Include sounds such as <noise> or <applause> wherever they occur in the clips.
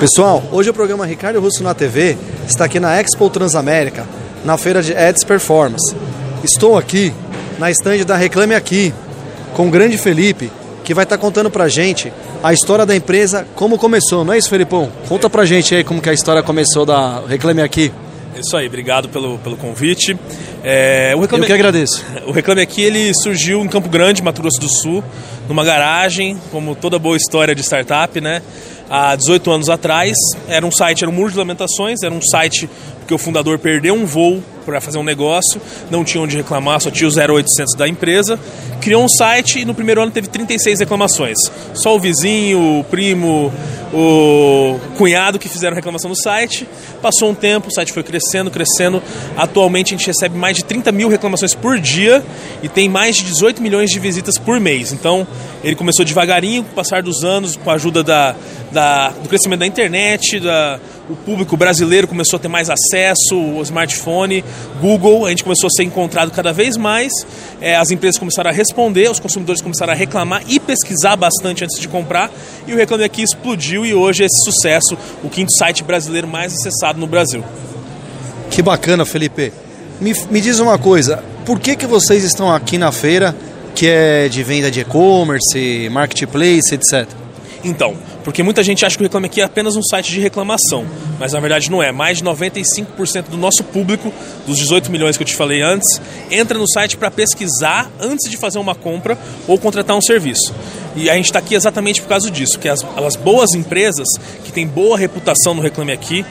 Pessoal, hoje o programa Ricardo Russo na TV está aqui na Expo Transamérica, na feira de Ads Performance. Estou aqui na estande da Reclame Aqui com o grande Felipe, que vai estar contando pra gente a história da empresa, como começou, não é isso, Felipão? Conta pra gente aí como que a história começou da Reclame Aqui. Isso aí, obrigado pelo, pelo convite. É, o Reclame... Eu que agradeço. <laughs> O Reclame Aqui ele surgiu em Campo Grande, Mato Grosso do Sul, numa garagem, como toda boa história de startup, né? Há 18 anos atrás, era um site, era um muro de lamentações, era um site que o fundador perdeu um voo para fazer um negócio, não tinha onde reclamar, só tinha o 0800 da empresa. Criou um site e no primeiro ano teve 36 reclamações. Só o vizinho, o primo, o cunhado que fizeram reclamação no site. Passou um tempo, o site foi crescendo, crescendo. Atualmente a gente recebe mais de 30 mil reclamações por dia e tem mais de 18 milhões de visitas por mês. Então ele começou devagarinho, com o passar dos anos, com a ajuda da, da do crescimento da internet, da, o público brasileiro começou a ter mais acesso, o smartphone, Google, a gente começou a ser encontrado cada vez mais, é, as empresas começaram a responder, os consumidores começaram a reclamar e pesquisar bastante antes de comprar, e o Reclame Aqui explodiu e hoje é esse sucesso, o quinto site brasileiro mais acessado no Brasil. Que bacana, Felipe. Me, me diz uma coisa, por que, que vocês estão aqui na feira, que é de venda de e-commerce, marketplace, etc.? Então, porque muita gente acha que o Reclame Aqui é apenas um site de reclamação, mas na verdade não é. Mais de 95% do nosso público, dos 18 milhões que eu te falei antes, entra no site para pesquisar antes de fazer uma compra ou contratar um serviço. E a gente está aqui exatamente por causa disso, que as, as boas empresas que têm boa reputação no Reclame Aqui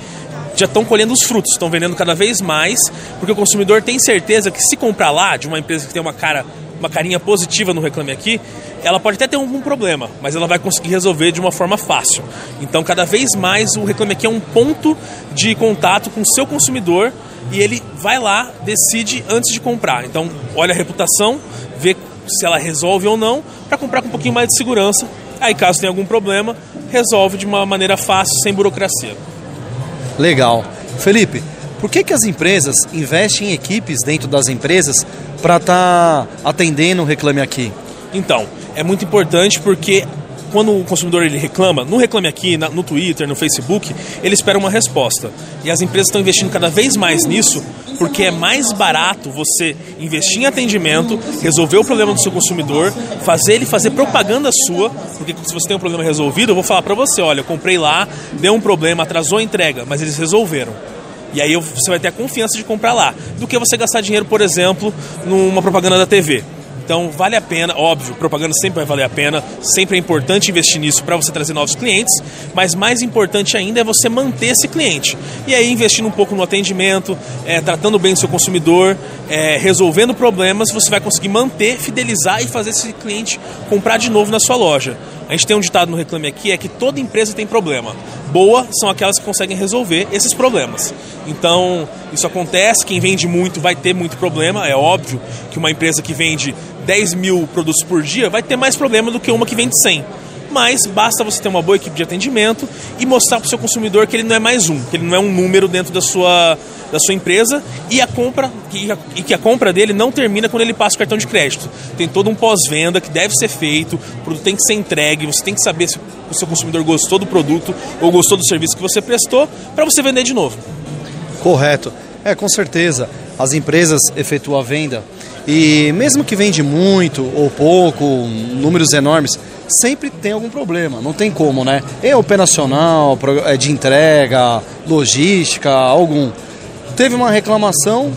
já estão colhendo os frutos, estão vendendo cada vez mais, porque o consumidor tem certeza que se comprar lá de uma empresa que tem uma cara uma carinha positiva no Reclame Aqui, ela pode até ter algum problema, mas ela vai conseguir resolver de uma forma fácil. Então, cada vez mais o Reclame Aqui é um ponto de contato com o seu consumidor e ele vai lá, decide antes de comprar. Então, olha a reputação, vê se ela resolve ou não, para comprar com um pouquinho mais de segurança. Aí, caso tenha algum problema, resolve de uma maneira fácil, sem burocracia. Legal. Felipe, por que, que as empresas investem em equipes dentro das empresas para estar tá atendendo o Reclame Aqui? Então, é muito importante porque quando o consumidor ele reclama, no Reclame Aqui, no Twitter, no Facebook, ele espera uma resposta. E as empresas estão investindo cada vez mais nisso, porque é mais barato você investir em atendimento, resolver o problema do seu consumidor, fazer ele fazer propaganda sua, porque se você tem um problema resolvido, eu vou falar para você, olha, eu comprei lá, deu um problema, atrasou a entrega, mas eles resolveram. E aí você vai ter a confiança de comprar lá, do que você gastar dinheiro, por exemplo, numa propaganda da TV. Então vale a pena, óbvio, propaganda sempre vai valer a pena, sempre é importante investir nisso para você trazer novos clientes, mas mais importante ainda é você manter esse cliente. E aí investindo um pouco no atendimento, é, tratando bem o seu consumidor, é, resolvendo problemas, você vai conseguir manter, fidelizar e fazer esse cliente comprar de novo na sua loja. A gente tem um ditado no Reclame Aqui, é que toda empresa tem problema. Boa são aquelas que conseguem resolver esses problemas. Então, isso acontece, quem vende muito vai ter muito problema, é óbvio que uma empresa que vende 10 mil produtos por dia vai ter mais problema do que uma que vende 100 mas basta você ter uma boa equipe de atendimento e mostrar para o seu consumidor que ele não é mais um, que ele não é um número dentro da sua, da sua empresa e a compra e que a compra dele não termina quando ele passa o cartão de crédito. Tem todo um pós-venda que deve ser feito, o produto tem que ser entregue, você tem que saber se o seu consumidor gostou do produto ou gostou do serviço que você prestou para você vender de novo. Correto. É, com certeza. As empresas efetuam a venda e mesmo que vende muito ou pouco, números enormes, sempre tem algum problema, não tem como, né? É operacional, é de entrega, logística, algum. Teve uma reclamação,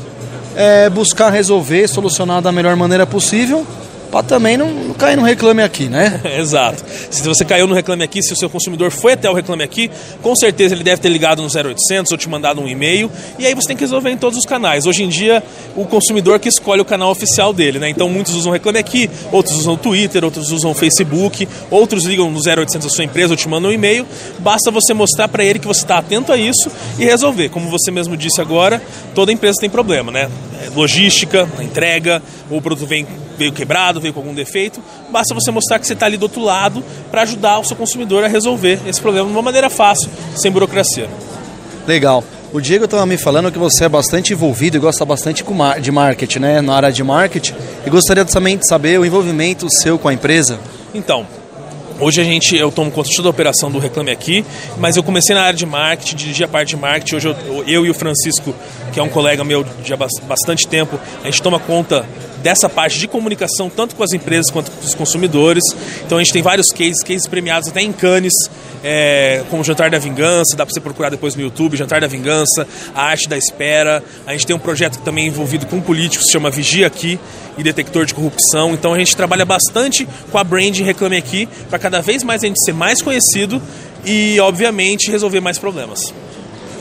é, buscar resolver, solucionar da melhor maneira possível para também não, não, cair no reclame aqui, né? <laughs> Exato. Se você caiu no reclame aqui, se o seu consumidor foi até o reclame aqui, com certeza ele deve ter ligado no 0800 ou te mandado um e-mail e aí você tem que resolver em todos os canais. Hoje em dia, o consumidor que escolhe o canal oficial dele, né? Então muitos usam reclame aqui, outros usam Twitter, outros usam Facebook, outros ligam no 0800 da sua empresa ou te mandam um e-mail. Basta você mostrar para ele que você está atento a isso e resolver. Como você mesmo disse agora, toda empresa tem problema, né? Logística, entrega, ou o produto vem, veio quebrado, veio com algum defeito, basta você mostrar que você está ali do outro lado para ajudar o seu consumidor a resolver esse problema de uma maneira fácil, sem burocracia. Legal. O Diego estava me falando que você é bastante envolvido e gosta bastante de marketing, né? Na área de marketing. E gostaria também de saber o envolvimento seu com a empresa. Então, Hoje a gente, eu tomo conta de toda a operação do Reclame Aqui, mas eu comecei na área de marketing, dirigi a parte de marketing. Hoje eu, eu e o Francisco, que é um colega meu de bastante tempo, a gente toma conta dessa parte de comunicação, tanto com as empresas quanto com os consumidores. Então a gente tem vários cases, cases premiados até em Cannes, é, como Jantar da Vingança, dá para você procurar depois no YouTube, Jantar da Vingança, A Arte da Espera. A gente tem um projeto também envolvido com políticos, se chama Vigia Aqui, e Detector de Corrupção. Então a gente trabalha bastante com a brand Reclame Aqui, para cada vez mais a gente ser mais conhecido e, obviamente, resolver mais problemas.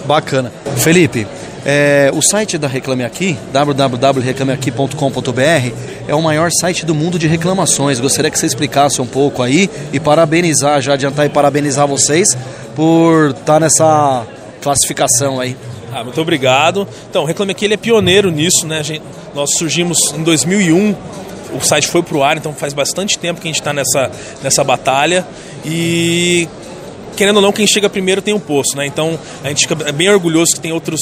Bacana. Felipe, é, o site da Reclame Aqui, www.reclameaqui.com.br, é o maior site do mundo de reclamações. Gostaria que você explicasse um pouco aí e parabenizar, já adiantar e parabenizar vocês por estar tá nessa classificação aí. Ah, muito obrigado. Então, Reclame Aqui ele é pioneiro nisso, né? Gente, nós surgimos em 2001, o site foi para o ar, então faz bastante tempo que a gente está nessa, nessa batalha. E querendo ou não, quem chega primeiro tem um posto, né? Então a gente fica bem orgulhoso que tem outros,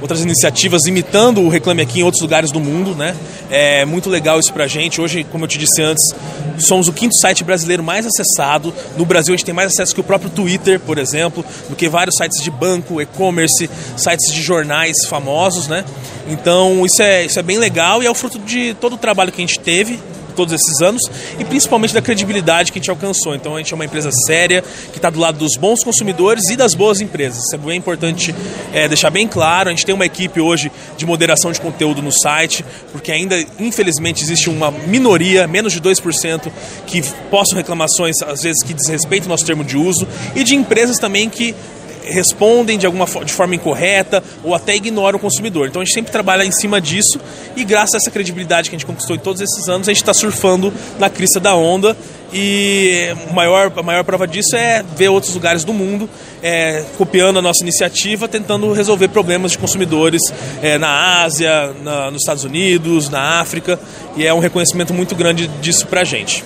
outras iniciativas imitando o Reclame Aqui em outros lugares do mundo, né? É muito legal isso pra gente. Hoje, como eu te disse antes, somos o quinto site brasileiro mais acessado. No Brasil a gente tem mais acesso que o próprio Twitter, por exemplo, do que vários sites de banco, e-commerce, sites de jornais famosos, né? Então isso é, isso é bem legal e é o fruto de todo o trabalho que a gente teve todos esses anos e principalmente da credibilidade que a gente alcançou. Então a gente é uma empresa séria que está do lado dos bons consumidores e das boas empresas. Isso é bem importante é, deixar bem claro. A gente tem uma equipe hoje de moderação de conteúdo no site, porque ainda infelizmente existe uma minoria, menos de 2%, que possam reclamações às vezes que desrespeitam o nosso termo de uso e de empresas também que respondem de alguma de forma incorreta ou até ignoram o consumidor. Então a gente sempre trabalha em cima disso e graças a essa credibilidade que a gente conquistou em todos esses anos, a gente está surfando na crista da onda e a maior, a maior prova disso é ver outros lugares do mundo é, copiando a nossa iniciativa, tentando resolver problemas de consumidores é, na Ásia, na, nos Estados Unidos, na África, e é um reconhecimento muito grande disso para a gente.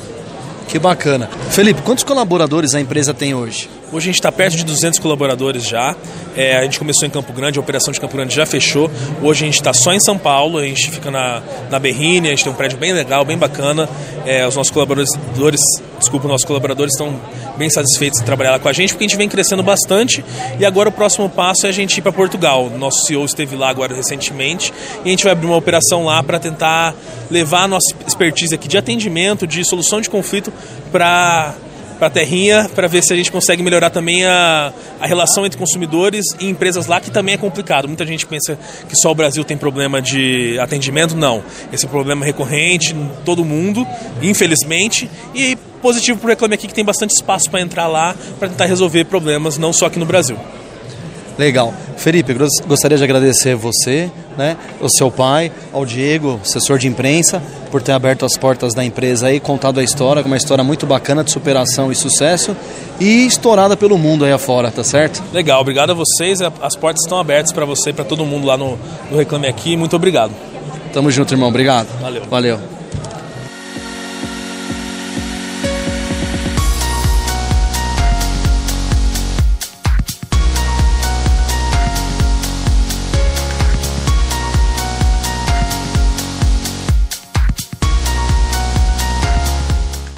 Que bacana. Felipe, quantos colaboradores a empresa tem hoje? Hoje a gente está perto de 200 colaboradores já. É, a gente começou em Campo Grande, a operação de Campo Grande já fechou. Hoje a gente está só em São Paulo, a gente fica na, na Berrine, a gente tem um prédio bem legal, bem bacana. É, os nossos colaboradores, desculpa, nossos colaboradores estão bem satisfeitos de trabalhar lá com a gente, porque a gente vem crescendo bastante. E agora o próximo passo é a gente ir para Portugal. Nosso CEO esteve lá agora recentemente e a gente vai abrir uma operação lá para tentar levar a nossa expertise aqui de atendimento, de solução de conflito para para a terrinha para ver se a gente consegue melhorar também a, a relação entre consumidores e empresas lá, que também é complicado. Muita gente pensa que só o Brasil tem problema de atendimento. Não. Esse é um problema recorrente em todo mundo, infelizmente. E positivo para o Reclame Aqui que tem bastante espaço para entrar lá para tentar resolver problemas, não só aqui no Brasil. Legal. Felipe, gostaria de agradecer você, né, o seu pai, ao Diego, assessor de imprensa, por ter aberto as portas da empresa e contado a história, uma história muito bacana de superação e sucesso e estourada pelo mundo aí afora, tá certo? Legal, obrigado a vocês. As portas estão abertas para você e para todo mundo lá no, no Reclame Aqui. Muito obrigado. Tamo junto, irmão. Obrigado. Valeu. Valeu.